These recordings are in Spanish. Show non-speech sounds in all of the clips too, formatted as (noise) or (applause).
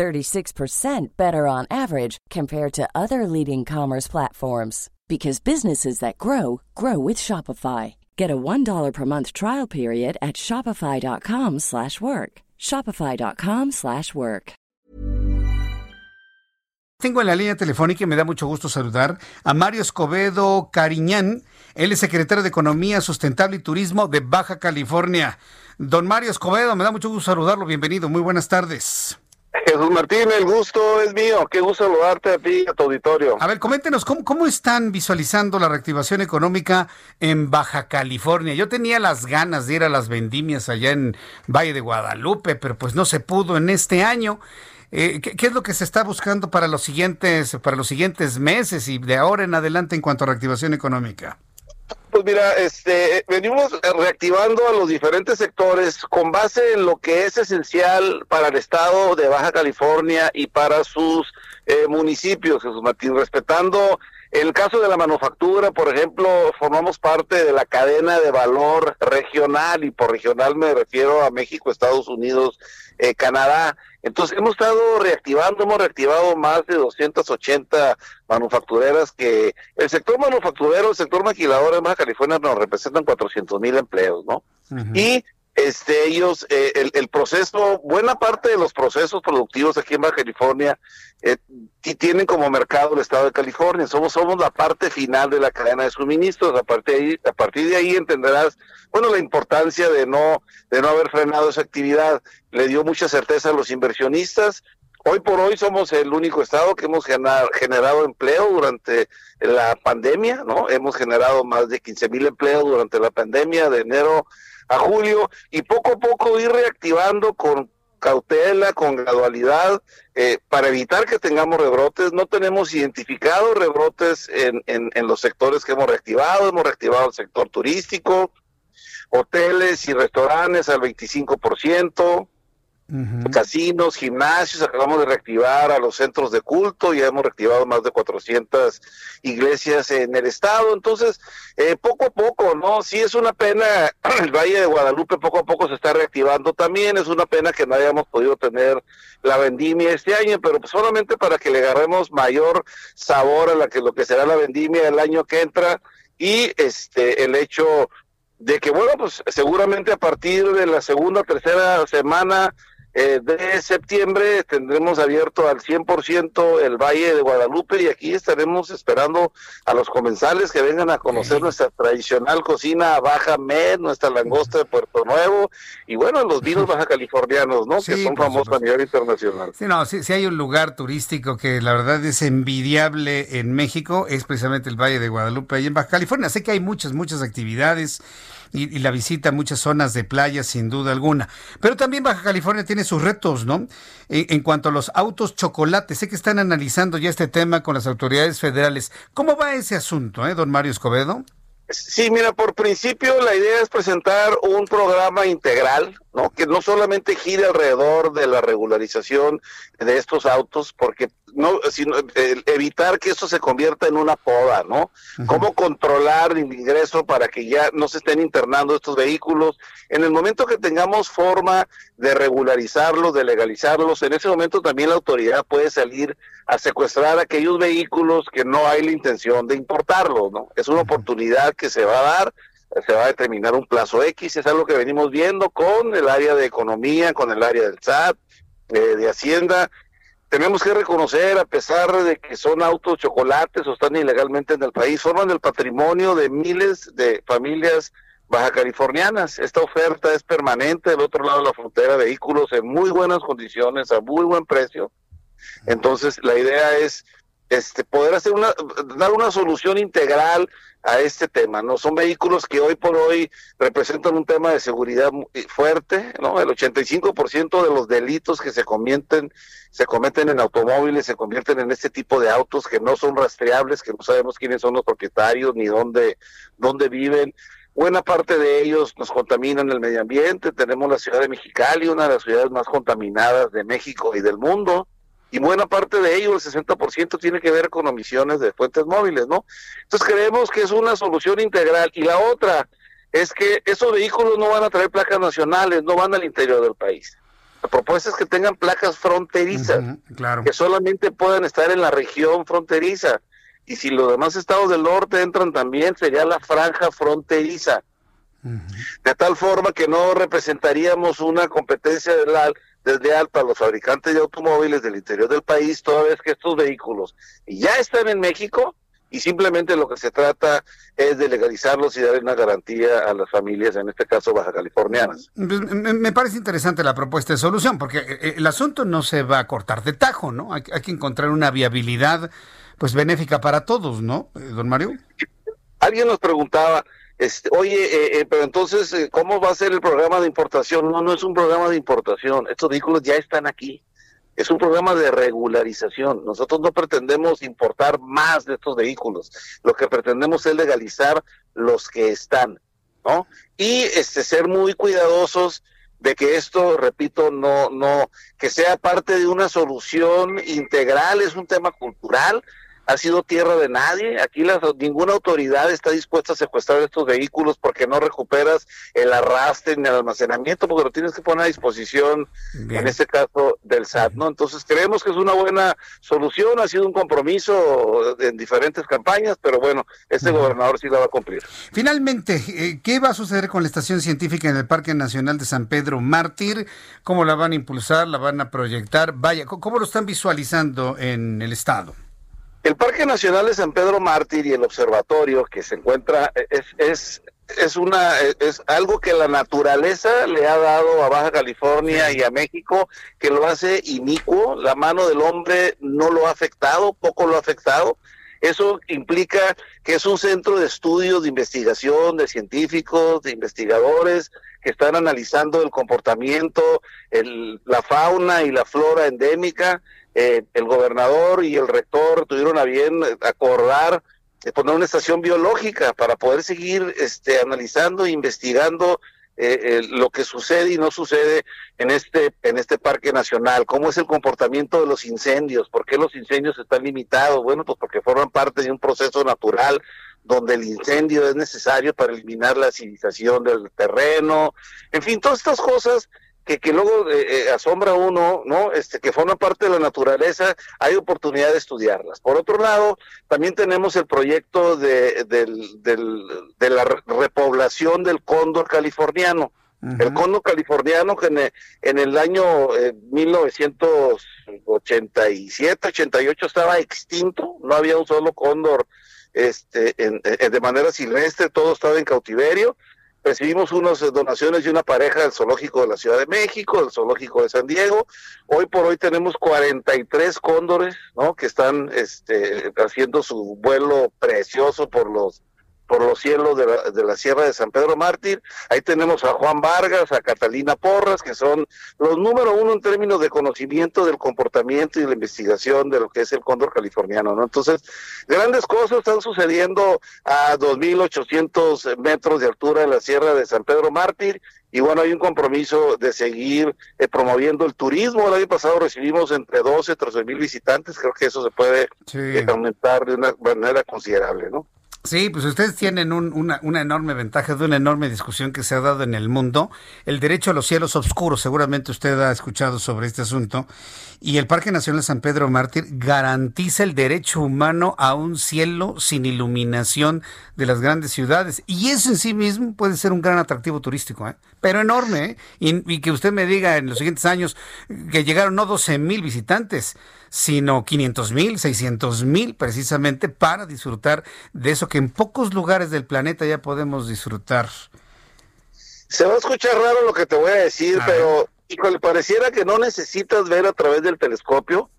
36% better on average compared to other leading commerce platforms because businesses that grow grow with Shopify. Get a $1 per month trial period at shopify.com/work. shopify.com/work. Tengo en la línea telefónica y me da mucho gusto saludar a Mario Escobedo Cariñán. Él es secretario de Economía Sustentable y Turismo de Baja California. Don Mario Escobedo, me da mucho gusto saludarlo. Bienvenido. Muy buenas tardes. Jesús Martín, el gusto es mío. Qué gusto saludarte a ti a tu auditorio. A ver, coméntenos, ¿cómo, ¿cómo están visualizando la reactivación económica en Baja California? Yo tenía las ganas de ir a las vendimias allá en Valle de Guadalupe, pero pues no se pudo en este año. Eh, ¿qué, ¿qué, es lo que se está buscando para los siguientes para los siguientes meses y de ahora en adelante en cuanto a reactivación económica? Pues mira, este, venimos reactivando a los diferentes sectores con base en lo que es esencial para el estado de Baja California y para sus eh, municipios, Jesús Martín, respetando en el caso de la manufactura, por ejemplo, formamos parte de la cadena de valor regional y por regional me refiero a México, Estados Unidos, eh, Canadá. Entonces hemos estado reactivando, hemos reactivado más de 280 manufactureras que el sector manufacturero, el sector maquilador en Baja California nos representan 400 mil empleos, ¿no? Uh -huh. Y este ellos eh, el, el, proceso buena parte de los procesos productivos aquí en Baja California eh, tienen como mercado el estado de California. Somos somos la parte final de la cadena de suministros. A partir de ahí, a partir de ahí entenderás bueno la importancia de no de no haber frenado esa actividad. Le dio mucha certeza a los inversionistas. Hoy por hoy somos el único estado que hemos generado empleo durante la pandemia, ¿no? Hemos generado más de 15 mil empleos durante la pandemia de enero a julio y poco a poco ir reactivando con cautela, con gradualidad, eh, para evitar que tengamos rebrotes. No tenemos identificados rebrotes en, en, en los sectores que hemos reactivado. Hemos reactivado el sector turístico, hoteles y restaurantes al 25%. Casinos, gimnasios, acabamos de reactivar a los centros de culto, ya hemos reactivado más de 400 iglesias en el estado, entonces eh, poco a poco, ¿no? Sí es una pena, (clears throat) el Valle de Guadalupe poco a poco se está reactivando también, es una pena que no hayamos podido tener la vendimia este año, pero pues solamente para que le agarremos mayor sabor a la que lo que será la vendimia el año que entra y este el hecho de que bueno, pues seguramente a partir de la segunda, tercera semana eh, de septiembre tendremos abierto al 100% el Valle de Guadalupe y aquí estaremos esperando a los comensales que vengan a conocer sí. nuestra tradicional cocina baja med, nuestra langosta de Puerto Nuevo y bueno, los vinos (laughs) baja californianos, ¿no? Sí, que son famosos a nivel internacional. Sí, no, si, si, hay un lugar turístico que la verdad es envidiable en México, es precisamente el Valle de Guadalupe, ahí en Baja California. Sé que hay muchas, muchas actividades y, y, la visita a muchas zonas de playa, sin duda alguna. Pero también Baja California tiene sus retos, ¿no? En, en, cuanto a los autos chocolates, sé que están analizando ya este tema con las autoridades federales. ¿Cómo va ese asunto, eh, don Mario Escobedo? Sí, mira, por principio la idea es presentar un programa integral, ¿no? Que no solamente gire alrededor de la regularización de estos autos, porque no, sino eh, evitar que esto se convierta en una poda, ¿no? Cómo controlar el ingreso para que ya no se estén internando estos vehículos. En el momento que tengamos forma de regularizarlos, de legalizarlos, en ese momento también la autoridad puede salir a secuestrar aquellos vehículos que no hay la intención de importarlos, ¿no? Es una oportunidad que se va a dar se va a determinar un plazo X, es algo que venimos viendo con el área de economía, con el área del SAT, eh, de Hacienda. Tenemos que reconocer, a pesar de que son autos chocolates o están ilegalmente en el país, forman el patrimonio de miles de familias baja californianas. Esta oferta es permanente del otro lado de la frontera, vehículos en muy buenas condiciones, a muy buen precio. Entonces, la idea es este, poder hacer una, dar una solución integral a este tema, ¿no? Son vehículos que hoy por hoy representan un tema de seguridad fuerte, ¿no? El 85% de los delitos que se cometen, se cometen en automóviles, se convierten en este tipo de autos que no son rastreables, que no sabemos quiénes son los propietarios ni dónde, dónde viven. Buena parte de ellos nos contaminan el medio ambiente. Tenemos la ciudad de Mexicali, una de las ciudades más contaminadas de México y del mundo y buena parte de ello, el 60%, tiene que ver con omisiones de fuentes móviles, ¿no? Entonces creemos que es una solución integral. Y la otra es que esos vehículos no van a traer placas nacionales, no van al interior del país. La propuesta es que tengan placas fronterizas, claro. que solamente puedan estar en la región fronteriza. Y si los demás estados del norte entran también, sería la franja fronteriza. De tal forma que no representaríamos una competencia de la desde alta a los fabricantes de automóviles del interior del país, toda vez que estos vehículos ya están en México y simplemente lo que se trata es de legalizarlos y dar una garantía a las familias, en este caso baja californianas. Pues, me parece interesante la propuesta de solución, porque eh, eh, el asunto no se va a cortar de tajo, ¿no? Hay, que encontrar una viabilidad pues benéfica para todos, ¿no, eh, don Mario? Alguien nos preguntaba, este, oye, eh, eh, pero entonces, eh, ¿cómo va a ser el programa de importación? No, no es un programa de importación. Estos vehículos ya están aquí. Es un programa de regularización. Nosotros no pretendemos importar más de estos vehículos. Lo que pretendemos es legalizar los que están, ¿no? Y este, ser muy cuidadosos de que esto, repito, no, no, que sea parte de una solución integral, es un tema cultural, ha sido tierra de nadie. Aquí ninguna autoridad está dispuesta a secuestrar estos vehículos porque no recuperas el arrastre ni el almacenamiento, porque lo tienes que poner a disposición, en este caso, del SAT, ¿no? Entonces creemos que es una buena solución, ha sido un compromiso en diferentes campañas, pero bueno, este gobernador sí la va a cumplir. Finalmente, eh, ¿qué va a suceder con la estación científica en el Parque Nacional de San Pedro Mártir? ¿Cómo la van a impulsar? ¿La van a proyectar? Vaya, ¿cómo lo están visualizando en el Estado? El Parque Nacional de San Pedro Mártir y el observatorio que se encuentra es, es, es, una, es algo que la naturaleza le ha dado a Baja California y a México, que lo hace inicuo. La mano del hombre no lo ha afectado, poco lo ha afectado. Eso implica que es un centro de estudios, de investigación, de científicos, de investigadores que están analizando el comportamiento, el, la fauna y la flora endémica eh, el gobernador y el rector tuvieron a bien acordar de poner una estación biológica para poder seguir este, analizando e investigando eh, eh, lo que sucede y no sucede en este en este parque nacional, cómo es el comportamiento de los incendios, por qué los incendios están limitados, bueno, pues porque forman parte de un proceso natural donde el incendio es necesario para eliminar la acidización del terreno, en fin, todas estas cosas que, que luego eh, eh, asombra uno, ¿no? Este, que forma parte de la naturaleza, hay oportunidad de estudiarlas. Por otro lado, también tenemos el proyecto de, del, del, de la repoblación del cóndor californiano. El cóndor californiano que en, en el año 1987, eh, 88 estaba extinto, no había un solo cóndor este, en, de manera silvestre, todo estaba en cautiverio recibimos unas donaciones de una pareja del zoológico de la Ciudad de México, del zoológico de San Diego. Hoy por hoy tenemos 43 cóndores, ¿no? Que están este, haciendo su vuelo precioso por los por los cielos de la, de la, Sierra de San Pedro Mártir. Ahí tenemos a Juan Vargas, a Catalina Porras, que son los número uno en términos de conocimiento del comportamiento y la investigación de lo que es el cóndor californiano, ¿no? Entonces, grandes cosas están sucediendo a 2.800 metros de altura en la Sierra de San Pedro Mártir. Y bueno, hay un compromiso de seguir eh, promoviendo el turismo. El año pasado recibimos entre 12 y 13 mil visitantes. Creo que eso se puede eh, aumentar de una manera considerable, ¿no? Sí, pues ustedes tienen una, enorme ventaja de una enorme discusión que se ha dado en el mundo. El derecho a los cielos oscuros, seguramente usted ha escuchado sobre este asunto. Y el Parque Nacional San Pedro Mártir garantiza el derecho humano a un cielo sin iluminación de las grandes ciudades. Y eso en sí mismo puede ser un gran atractivo turístico, ¿eh? pero enorme. ¿eh? Y, y, que usted me diga en los siguientes años que llegaron no 12 mil visitantes, sino 500 mil, 600 mil precisamente para disfrutar de eso que en pocos lugares del planeta ya podemos disfrutar. Se va a escuchar raro lo que te voy a decir, pero híjole, pareciera que no necesitas ver a través del telescopio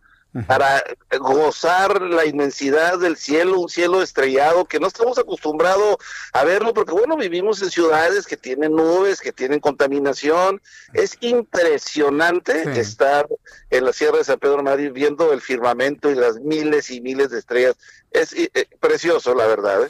para gozar la inmensidad del cielo, un cielo estrellado que no estamos acostumbrados a verlo, porque bueno, vivimos en ciudades que tienen nubes, que tienen contaminación. Es impresionante estar en la Sierra de San Pedro Madrid viendo el firmamento y las miles y miles de estrellas. Es eh, precioso, la verdad. ¿eh?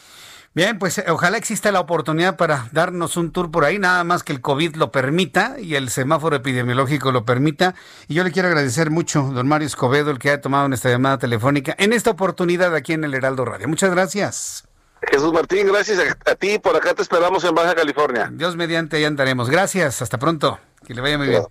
Bien, pues eh, ojalá exista la oportunidad para darnos un tour por ahí, nada más que el COVID lo permita y el semáforo epidemiológico lo permita. Y yo le quiero agradecer mucho, don Mario Escobedo, el que ha tomado esta llamada telefónica en esta oportunidad aquí en el Heraldo Radio. Muchas gracias. Jesús Martín, gracias a, ti. Por acá te esperamos en Baja California. Dios mediante, ya andaremos. Gracias. Hasta pronto. Que le vaya muy bien.